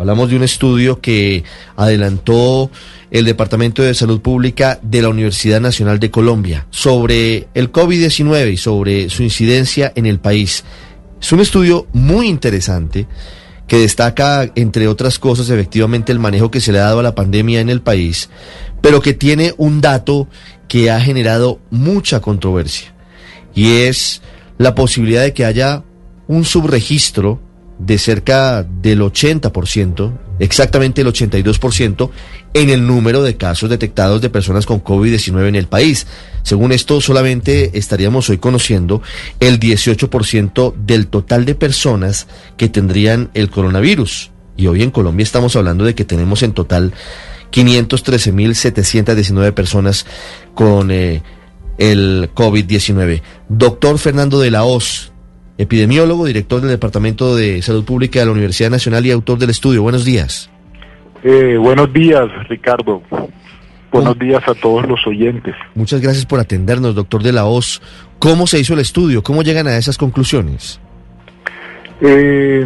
Hablamos de un estudio que adelantó el Departamento de Salud Pública de la Universidad Nacional de Colombia sobre el COVID-19 y sobre su incidencia en el país. Es un estudio muy interesante que destaca, entre otras cosas, efectivamente el manejo que se le ha dado a la pandemia en el país, pero que tiene un dato que ha generado mucha controversia y es la posibilidad de que haya un subregistro de cerca del 80%, exactamente el 82%, en el número de casos detectados de personas con COVID-19 en el país. Según esto, solamente estaríamos hoy conociendo el 18% del total de personas que tendrían el coronavirus. Y hoy en Colombia estamos hablando de que tenemos en total 513.719 personas con eh, el COVID-19. Doctor Fernando de la Hoz, epidemiólogo, director del Departamento de Salud Pública de la Universidad Nacional y autor del estudio. Buenos días. Eh, buenos días, Ricardo. Buenos días a todos los oyentes. Muchas gracias por atendernos, doctor de la Hoz. ¿Cómo se hizo el estudio? ¿Cómo llegan a esas conclusiones? Eh,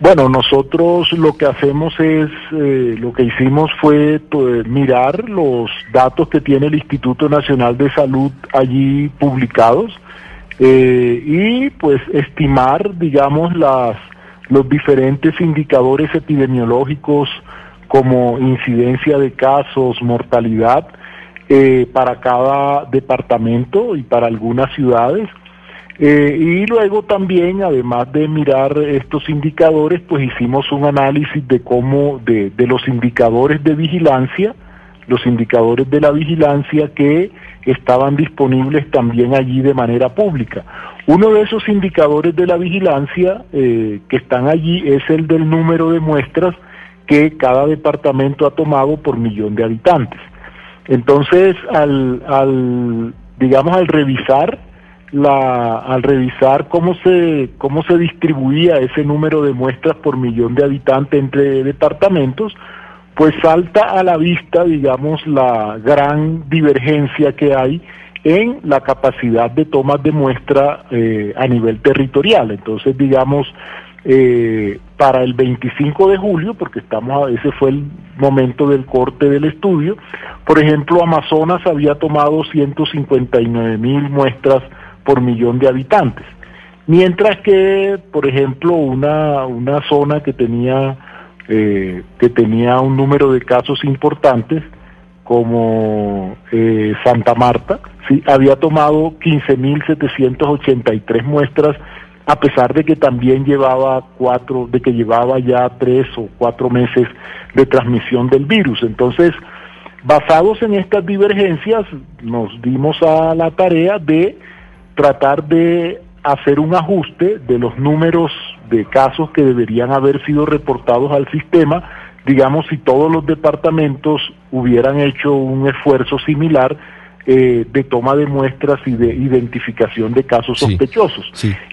bueno, nosotros lo que hacemos es, eh, lo que hicimos fue mirar los datos que tiene el Instituto Nacional de Salud allí publicados eh, y pues estimar, digamos, las, los diferentes indicadores epidemiológicos como incidencia de casos, mortalidad, eh, para cada departamento y para algunas ciudades. Eh, y luego también, además de mirar estos indicadores, pues hicimos un análisis de cómo, de, de los indicadores de vigilancia, los indicadores de la vigilancia que estaban disponibles también allí de manera pública. Uno de esos indicadores de la vigilancia eh, que están allí es el del número de muestras que cada departamento ha tomado por millón de habitantes. Entonces, al, al digamos, al revisar la, al revisar cómo se, cómo se distribuía ese número de muestras por millón de habitantes entre departamentos, pues salta a la vista, digamos, la gran divergencia que hay en la capacidad de tomas de muestra eh, a nivel territorial. Entonces, digamos, eh, para el 25 de julio, porque estamos, ese fue el momento del corte del estudio, por ejemplo, Amazonas había tomado 159 mil muestras por millón de habitantes, mientras que, por ejemplo, una, una zona que tenía eh, que tenía un número de casos importantes, como eh, Santa Marta, sí, había tomado 15.783 muestras, a pesar de que también llevaba cuatro, de que llevaba ya tres o cuatro meses de transmisión del virus. Entonces, basados en estas divergencias, nos dimos a la tarea de tratar de hacer un ajuste de los números de casos que deberían haber sido reportados al sistema, digamos, si todos los departamentos hubieran hecho un esfuerzo similar eh, de toma de muestras y de identificación de casos sospechosos.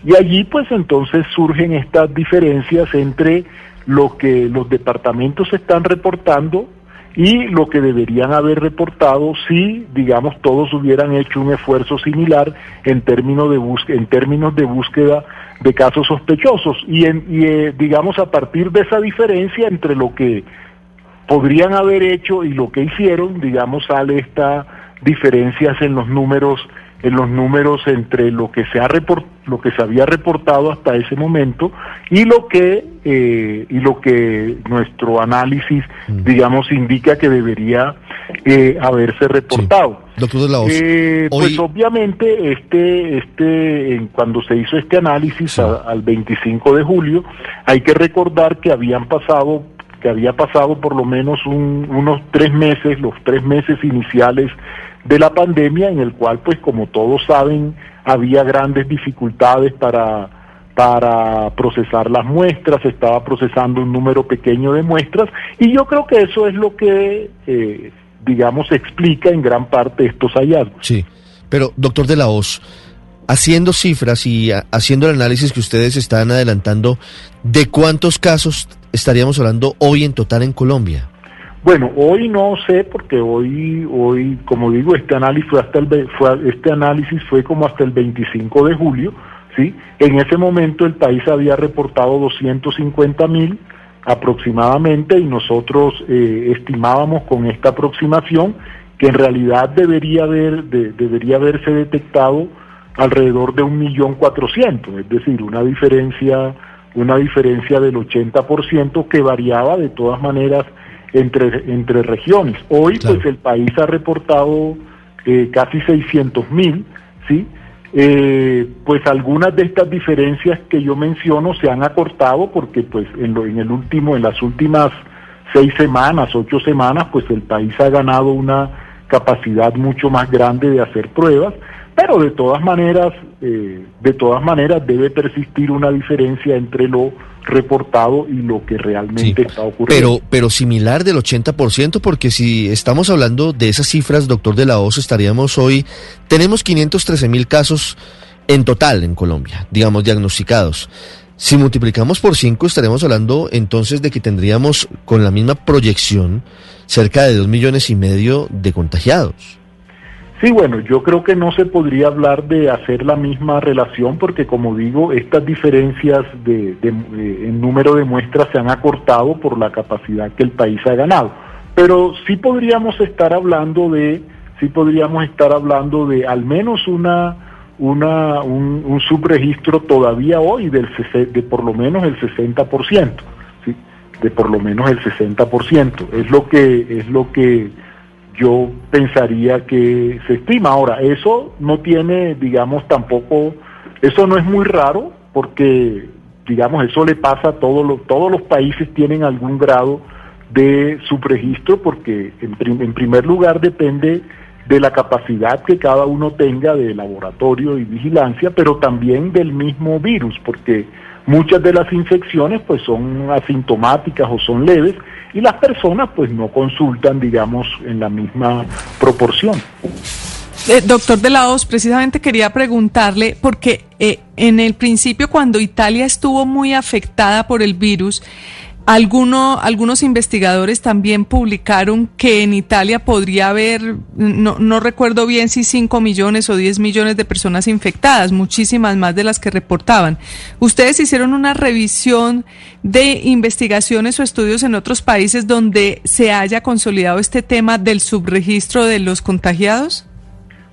Y allí pues entonces surgen estas diferencias entre lo que los departamentos están reportando y lo que deberían haber reportado si, digamos, todos hubieran hecho un esfuerzo similar en términos de, búsqueda, en términos de búsqueda de casos sospechosos. Y, en, y eh, digamos, a partir de esa diferencia entre lo que podrían haber hecho y lo que hicieron, digamos, sale esta diferencias en los números en los números entre lo que se ha lo que se había reportado hasta ese momento y lo que eh, y lo que nuestro análisis mm. digamos indica que debería eh, haberse reportado. Doctor de la eh, pues obviamente este este cuando se hizo este análisis al 25 de julio hay que recordar que habían pasado que había pasado por lo menos unos tres meses los tres meses iniciales de la pandemia en el cual pues como todos saben había grandes dificultades para para procesar las muestras, estaba procesando un número pequeño de muestras y yo creo que eso es lo que, eh, digamos, explica en gran parte estos hallazgos. Sí, pero doctor de la Hoz, haciendo cifras y haciendo el análisis que ustedes están adelantando, ¿de cuántos casos estaríamos hablando hoy en total en Colombia? Bueno, hoy no sé porque hoy, hoy, como digo, este análisis fue hasta el, fue, este análisis fue como hasta el 25 de julio, sí. En ese momento el país había reportado 250 mil aproximadamente y nosotros eh, estimábamos con esta aproximación que en realidad debería haber debería haberse detectado alrededor de un millón cuatrocientos, es decir, una diferencia una diferencia del 80% que variaba de todas maneras entre, entre regiones. Hoy pues el país ha reportado eh, casi 600 mil, ¿sí? Eh, pues algunas de estas diferencias que yo menciono se han acortado porque pues en, lo, en el último, en las últimas seis semanas, ocho semanas, pues el país ha ganado una capacidad mucho más grande de hacer pruebas, pero de todas maneras, eh, de todas maneras debe persistir una diferencia entre lo reportado y lo que realmente está ocurriendo. Pero, pero similar del 80%, porque si estamos hablando de esas cifras, doctor de la OS, estaríamos hoy, tenemos 513 mil casos en total en Colombia, digamos, diagnosticados. Si multiplicamos por 5, estaremos hablando entonces de que tendríamos con la misma proyección cerca de 2 millones y medio de contagiados. Sí, bueno, yo creo que no se podría hablar de hacer la misma relación porque, como digo, estas diferencias de, eh, en número de muestras se han acortado por la capacidad que el país ha ganado. Pero sí podríamos estar hablando de, sí podríamos estar hablando de al menos una, una un, subregistro todavía hoy del de por lo menos el 60%, ¿sí? de por lo menos el 60%. Es lo que es lo que yo pensaría que se estima. Ahora, eso no tiene, digamos, tampoco, eso no es muy raro porque, digamos, eso le pasa a todos los, todos los países tienen algún grado de subregistro porque en, en primer lugar depende de la capacidad que cada uno tenga de laboratorio y vigilancia, pero también del mismo virus, porque muchas de las infecciones pues son asintomáticas o son leves y las personas pues no consultan, digamos, en la misma proporción. Eh, doctor de la Hoz, precisamente quería preguntarle, porque eh, en el principio cuando Italia estuvo muy afectada por el virus, Alguno, algunos investigadores también publicaron que en Italia podría haber, no, recuerdo bien si 5 millones o 10 millones de personas infectadas, muchísimas más de las que reportaban. ¿Ustedes hicieron una revisión de investigaciones o estudios en otros países donde se haya consolidado este tema del subregistro de los contagiados?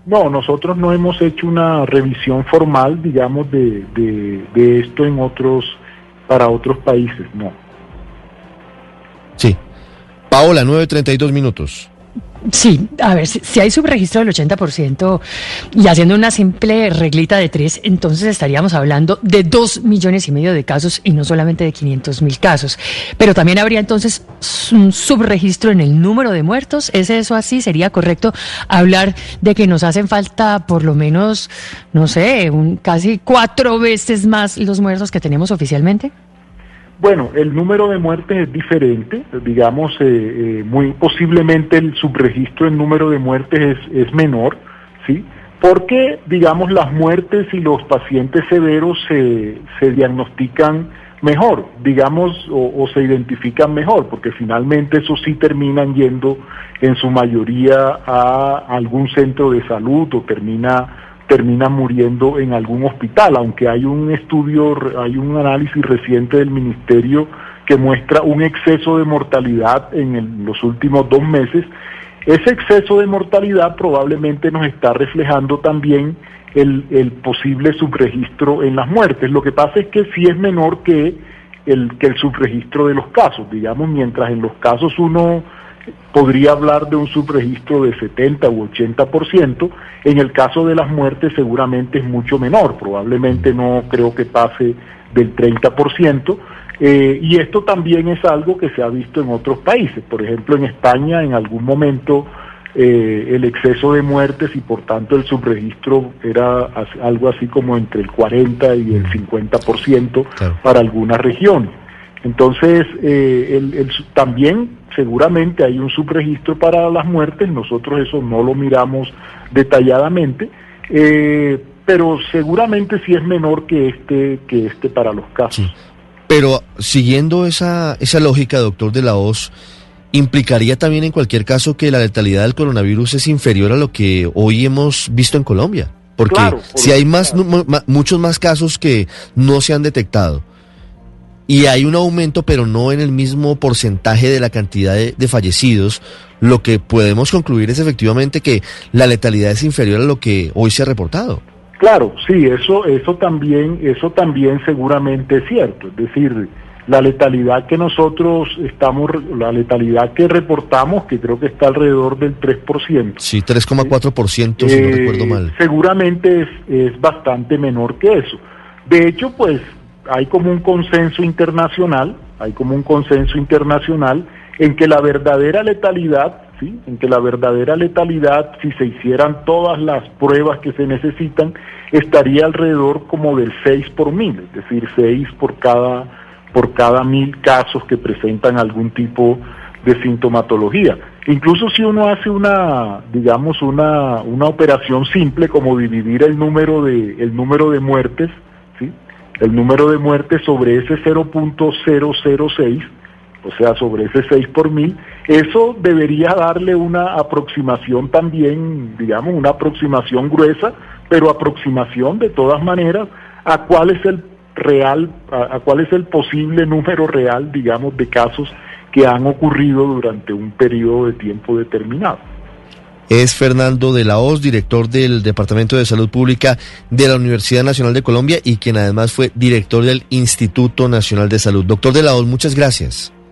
No, nosotros no hemos hecho una revisión formal, digamos, de, de, de esto en otros, para otros países, no. Sí. Paola, 9.32 minutos. Sí, a ver, si, hay subregistro del 80% y haciendo una simple reglita de tres, entonces estaríamos hablando de dos millones y medio de casos y no solamente de 500 mil casos. Pero también habría entonces un subregistro en el número de muertos. ¿Es eso así? ¿Sería correcto hablar de que nos hacen falta por lo menos, no sé, un, casi cuatro veces más los muertos que tenemos oficialmente? Bueno, el número de muertes es diferente, digamos, eh, eh, muy posiblemente el subregistro en número de muertes es, es, menor, ¿sí? Porque, digamos, las muertes y los pacientes severos se, se diagnostican mejor, digamos, o, o, se identifican mejor, porque finalmente eso sí terminan yendo en su mayoría a algún centro de salud o termina termina muriendo en algún hospital, aunque hay un estudio, hay un análisis reciente del ministerio que muestra un exceso de mortalidad en los últimos dos meses. Ese exceso de mortalidad probablemente nos está reflejando también el, posible subregistro en las muertes. Lo que pasa es que sí es menor que el, que el subregistro de los casos, digamos, mientras en los casos uno podría hablar de un subregistro de 70 u 80%. En el caso de las muertes seguramente es mucho menor, probablemente no creo que pase del 30%. Eh, y esto también es algo que se ha visto en otros países. Por ejemplo, en España en algún momento eh, el exceso de muertes y por tanto el subregistro era algo así como entre el 40 y el 50% para algunas regiones. Entonces, eh, también seguramente hay un subregistro para las muertes, nosotros eso no lo miramos detalladamente, eh, pero seguramente sí es menor que este, que este para los casos. Pero siguiendo esa, esa lógica, doctor de la OS, implicaría también en cualquier caso que la letalidad del coronavirus es inferior a lo que hoy hemos visto en Colombia. Porque si hay más, muchos más casos que no se han detectado y hay un aumento, pero no en el mismo porcentaje de la cantidad de, fallecidos, lo que podemos concluir es efectivamente que la letalidad es inferior a lo que hoy se ha reportado. Claro, sí, eso, eso también, eso también seguramente es cierto. Es decir, la letalidad que nosotros estamos, la letalidad que reportamos, que creo que está alrededor del 3%. Sí, 3,4% si no recuerdo mal. Seguramente es, es bastante menor que eso. De hecho, pues hay como un consenso internacional, hay como un consenso internacional en que la verdadera letalidad, ¿sí? en que la verdadera letalidad, si se hicieran todas las pruebas que se necesitan, estaría alrededor como del 6 por mil, es decir, 6 por cada, por cada mil casos que presentan algún tipo de sintomatología. Incluso si uno hace una, digamos, una, una operación simple como dividir el número de, el número de muertes, ¿sí? El número de muertes sobre ese 0.006, o sea, sobre ese 6 por mil, eso debería darle una aproximación también, digamos, una aproximación gruesa, pero aproximación de todas maneras a cuál es el real, a, cuál es el posible número real, digamos, de casos que han ocurrido durante un periodo de tiempo determinado es Fernando de la Hoz, director del Departamento de Salud Pública de la Universidad Nacional de Colombia y quien además fue director del Instituto Nacional de Salud. Doctor de la Hoz, muchas gracias.